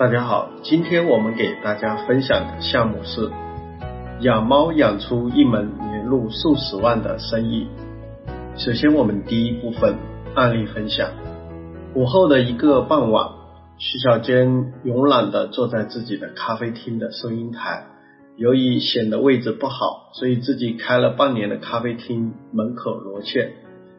大家好，今天我们给大家分享的项目是养猫养出一门年入数十万的生意。首先，我们第一部分案例分享。午后的一个傍晚，徐小娟慵懒地坐在自己的咖啡厅的收银台。由于显得位置不好，所以自己开了半年的咖啡厅门口罗雀，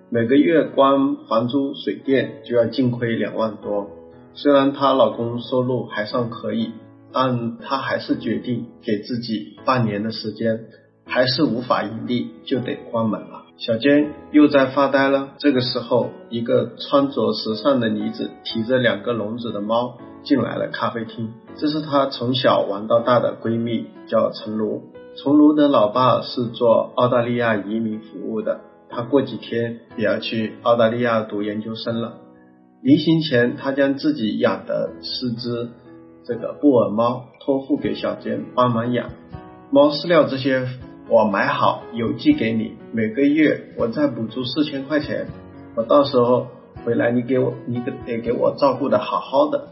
每个月光房租水电就要净亏两万多。虽然她老公收入还算可以，但她还是决定给自己半年的时间，还是无法盈利，就得关门了。小娟又在发呆了。这个时候，一个穿着时尚的女子提着两个笼子的猫进来了咖啡厅。这是她从小玩到大的闺蜜，叫陈如。陈如的老爸是做澳大利亚移民服务的，他过几天也要去澳大利亚读研究生了。临行前，他将自己养的四只这个布偶猫托付给小娟帮忙养。猫饲料这些我买好邮寄给你，每个月我再补助四千块钱。我到时候回来，你给我，你得给我照顾的好好的。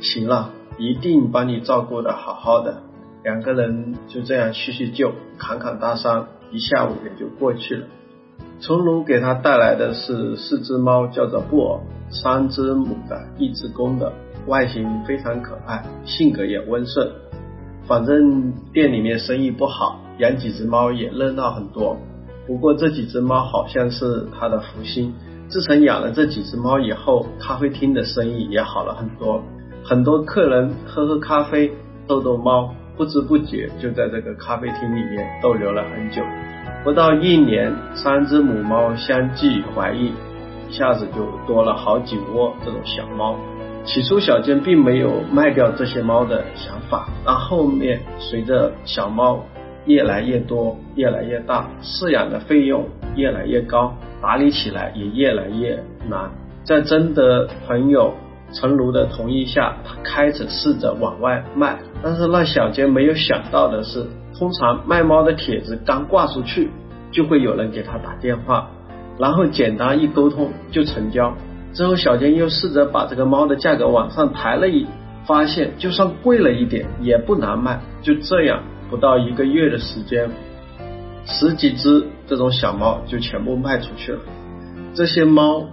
行了，一定帮你照顾的好好的。两个人就这样叙叙旧，侃侃大山，一下午也就过去了。从容给他带来的是四只猫，叫做布偶，三只母的，一只公的，外形非常可爱，性格也温顺。反正店里面生意不好，养几只猫也热闹很多。不过这几只猫好像是他的福星，自从养了这几只猫以后，咖啡厅的生意也好了很多，很多客人喝喝咖啡，逗逗猫，不知不觉就在这个咖啡厅里面逗留了很久。不到一年，三只母猫相继怀孕，一下子就多了好几窝这种小猫。起初，小娟并没有卖掉这些猫的想法，但后面随着小猫越来越多、越来越大，饲养的费用越来越高，打理起来也越来越难。在征得朋友陈如的同意下，他开始试着往外卖。但是让小娟没有想到的是。通常卖猫的帖子刚挂出去，就会有人给他打电话，然后简单一沟通就成交。之后小娟又试着把这个猫的价格往上抬了一，发现就算贵了一点也不难卖。就这样，不到一个月的时间，十几只这种小猫就全部卖出去了。这些猫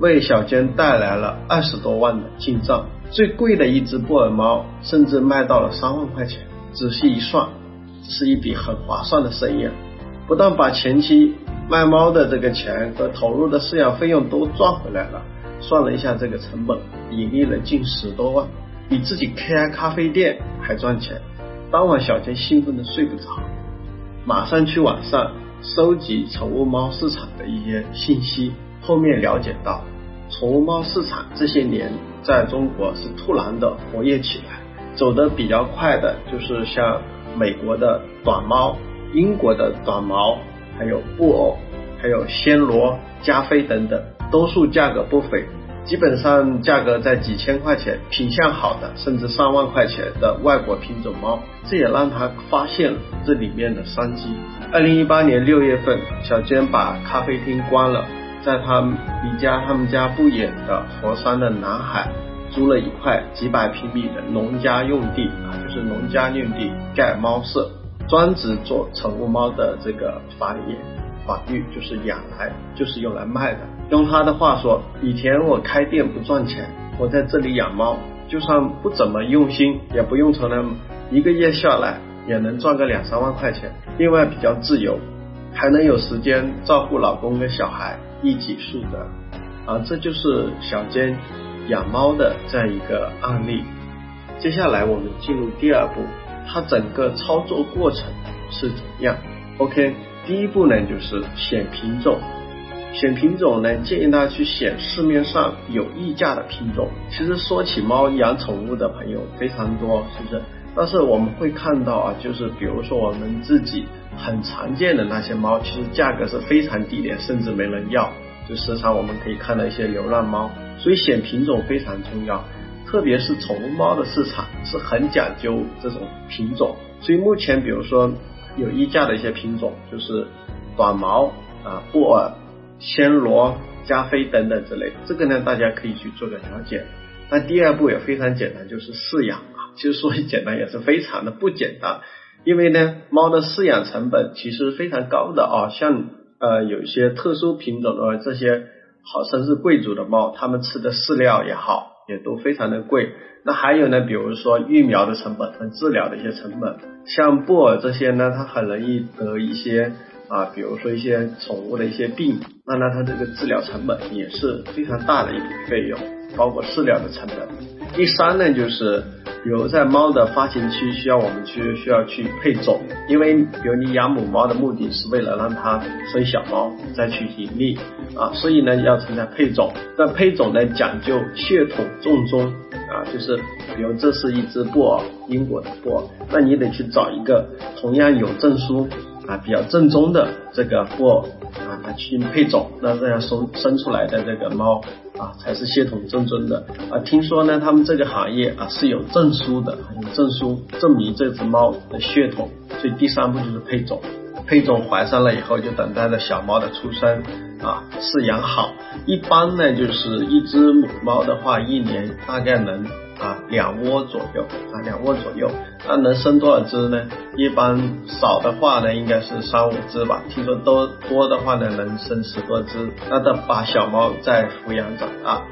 为小娟带来了二十多万的进账，最贵的一只布尔猫甚至卖到了三万块钱。仔细一算。是一笔很划算的生意，不但把前期卖猫的这个钱和投入的饲养费用都赚回来了，算了一下这个成本，盈利了近十多万，比自己开咖啡店还赚钱。当晚小杰兴奋的睡不着，马上去网上收集宠物猫市场的一些信息。后面了解到，宠物猫市场这些年在中国是突然的活跃起来，走得比较快的就是像。美国的短猫、英国的短毛，还有布偶、还有暹罗、加菲等等，多数价格不菲，基本上价格在几千块钱，品相好的甚至上万块钱的外国品种猫，这也让他发现了这里面的商机。二零一八年六月份，小娟把咖啡厅关了，在他离家他们家不远的佛山的南海。租了一块几百平米的农家用地啊，就是农家用地盖猫舍，专职做宠物猫的这个繁衍、繁育，就是养来就是用来卖的。用他的话说，以前我开店不赚钱，我在这里养猫，就算不怎么用心，也不用成了一个月下来也能赚个两三万块钱。另外比较自由，还能有时间照顾老公跟小孩，一己负责。啊，这就是小娟。养猫的这样一个案例，接下来我们进入第二步，它整个操作过程是怎样？OK，第一步呢就是选品种，选品种呢，建议大家去选市面上有溢价的品种。其实说起猫养宠物的朋友非常多，是不是？但是我们会看到啊，就是比如说我们自己很常见的那些猫，其实价格是非常低廉，甚至没人要。就时常我们可以看到一些流浪猫，所以选品种非常重要。特别是宠物猫的市场是很讲究这种品种，所以目前比如说有溢价的一些品种，就是短毛啊、布尔、暹罗、加菲等等之类，这个呢大家可以去做个了解。那第二步也非常简单，就是饲养啊，其实说简单也是非常的不简单，因为呢猫的饲养成本其实非常高的啊，像呃有一些特殊品种的这些好像是贵族的猫，它们吃的饲料也好。也都非常的贵，那还有呢，比如说育苗的成本和治疗的一些成本，像布偶这些呢，它很容易得一些啊，比如说一些宠物的一些病，那那它这个治疗成本也是非常大的一笔费用，包括饲料的成本。第三呢，就是。比如在猫的发情期，需要我们去需要去配种，因为比如你养母猫的目的是为了让它生小猫再去盈利啊，所以呢要存在配种。那配种呢讲究血统正宗啊，就是比如这是一只布偶，英国的布偶，那你得去找一个同样有证书啊比较正宗的这个货啊它去配种，那这样生生出来的这个猫。啊，才是血统正宗的啊！听说呢，他们这个行业啊是有证书的，有证书证明这只猫的血统。所以第三步就是配种，配种怀上了以后，就等待着小猫的出生啊，饲养好。一般呢，就是一只母猫的话，一年大概能。啊，两窝左右啊，两窝左右，那能生多少只呢？一般少的话呢，应该是三五只吧。听说多多的话呢，能生十多只。那它把小猫再抚养长大。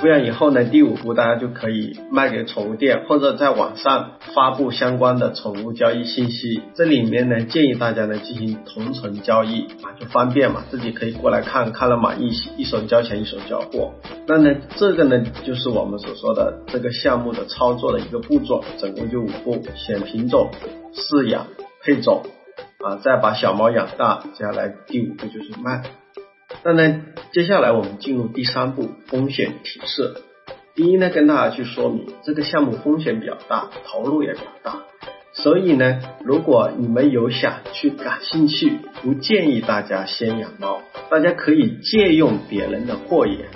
抚养以后呢，第五步大家就可以卖给宠物店，或者在网上发布相关的宠物交易信息。这里面呢，建议大家呢进行同城交易啊，就方便嘛，自己可以过来看看了满意，一手交钱一手交货。那呢，这个呢就是我们所说的这个项目的操作的一个步骤，总共就五步：选品种、饲养、配种啊，再把小猫养大，接下来第五步就是卖。那呢，接下来我们进入第三步风险提示。第一呢，跟大家去说明这个项目风险比较大，投入也比较大，所以呢，如果你们有想去感兴趣，不建议大家先养猫，大家可以借用别人的货源。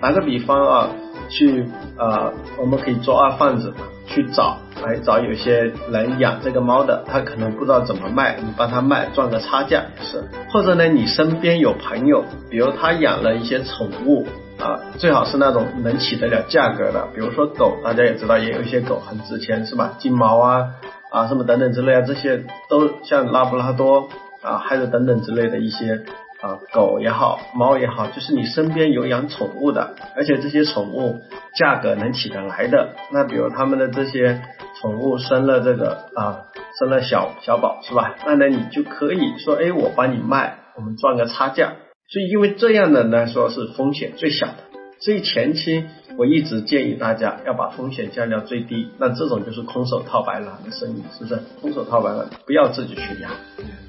打个比方啊，去啊，我们可以做二贩子嘛，去找。来找有些人养这个猫的，他可能不知道怎么卖，你帮他卖赚个差价也是。或者呢，你身边有朋友，比如他养了一些宠物啊，最好是那种能起得了价格的，比如说狗，大家也知道也有一些狗很值钱是吧？金毛啊啊什么等等之类啊，这些都像拉布拉多啊，还有等等之类的一些。啊，狗也好，猫也好，就是你身边有养宠物的，而且这些宠物价格能起得来的。那比如他们的这些宠物生了这个啊，生了小小宝是吧？那呢你就可以说，哎，我帮你卖，我们赚个差价。所以因为这样的呢，说是风险最小的。所以前期我一直建议大家要把风险降到最低。那这种就是空手套白狼的生意，是不是？空手套白狼，不要自己去养。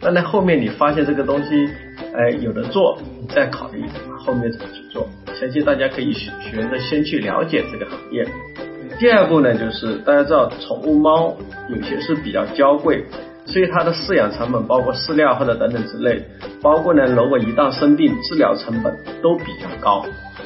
那呢后面你发现这个东西。哎，有的做，你再考虑后面怎么去做。相信大家可以学学着先去了解这个行业。第二步呢，就是大家知道宠物猫有些是比较娇贵，所以它的饲养成本，包括饲料或者等等之类，包括呢，如果一旦生病，治疗成本都比较高。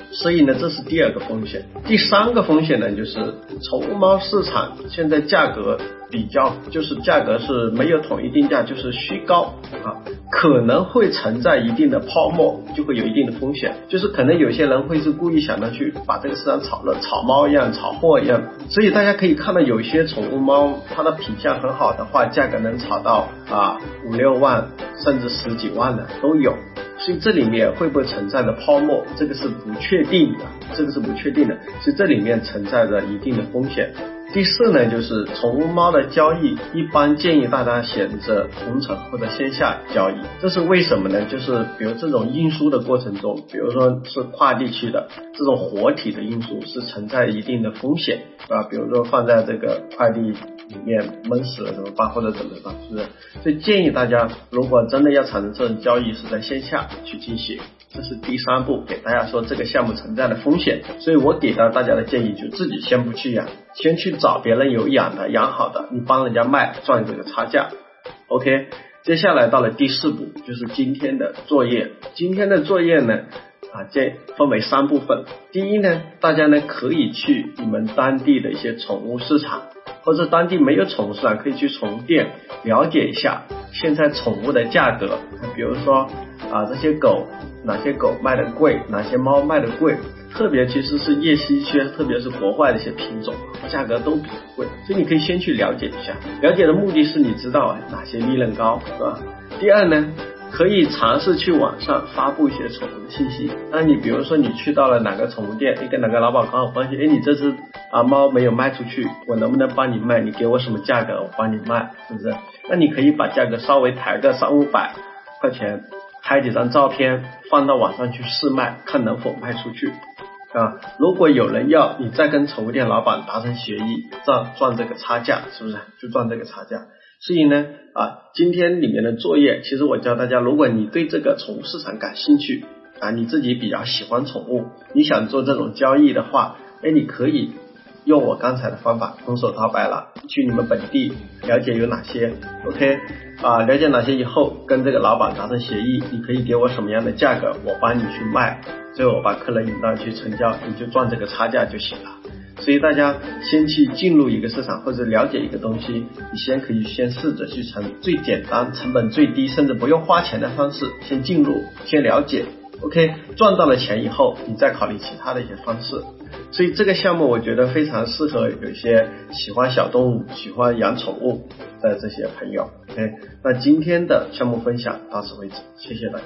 所以呢，这是第二个风险。第三个风险呢，就是宠物猫市场现在价格比较，就是价格是没有统一定价，就是虚高啊。可能会存在一定的泡沫，就会有一定的风险，就是可能有些人会是故意想着去把这个市场炒了，炒猫一样，炒货一样。所以大家可以看到，有些宠物猫它的品相很好的话，价格能炒到啊五六万，甚至十几万的都有。所以这里面会不会存在着泡沫，这个是不确定的，这个是不确定的。所以这里面存在着一定的风险。第四呢，就是宠物猫的交易，一般建议大家选择同城或者线下交易。这是为什么呢？就是比如这种运输的过程中，比如说是跨地区的这种活体的运输，是存在一定的风险，啊，比如说放在这个快递里面闷死了怎么办，或者怎么办，是不是？所以建议大家，如果真的要产生这种交易，是在线下去进行。这是第三步，给大家说这个项目存在的风险。所以我给到大家的建议，就自己先不去养，先去找别人有养的、养好的，你帮人家卖赚这个差价。OK，接下来到了第四步，就是今天的作业。今天的作业呢，啊，这分为三部分。第一呢，大家呢可以去你们当地的一些宠物市场，或者当地没有宠物市场，可以去宠物店了解一下现在宠物的价格。比如说啊，这些狗。哪些狗卖的贵，哪些猫卖的贵，特别其实是越稀缺，特别是国外的一些品种，价格都比较贵，所以你可以先去了解一下。了解的目的是你知道哪些利润高，是吧？第二呢，可以尝试去网上发布一些宠物的信息。那你比如说你去到了哪个宠物店，你跟哪个老板搞好关系，哎，你这只啊猫没有卖出去，我能不能帮你卖？你给我什么价格，我帮你卖，是不是？那你可以把价格稍微抬个三五百块钱。拍几张照片放到网上去试卖，看能否卖出去啊？如果有人要，你再跟宠物店老板达成协议，赚赚这个差价，是不是？就赚这个差价。所以呢，啊，今天里面的作业，其实我教大家，如果你对这个宠物市场感兴趣啊，你自己比较喜欢宠物，你想做这种交易的话，哎，你可以。用我刚才的方法，空手套白狼，去你们本地了解有哪些，OK，啊，了解哪些以后，跟这个老板达成协议，你可以给我什么样的价格，我帮你去卖，最后我把客人引到去成交，你就赚这个差价就行了。所以大家先去进入一个市场或者了解一个东西，你先可以先试着去成最简单、成本最低，甚至不用花钱的方式先进入，先了解，OK，赚到了钱以后，你再考虑其他的一些方式。所以这个项目我觉得非常适合有些喜欢小动物、喜欢养宠物的这些朋友。OK，那今天的项目分享到此为止，谢谢大家。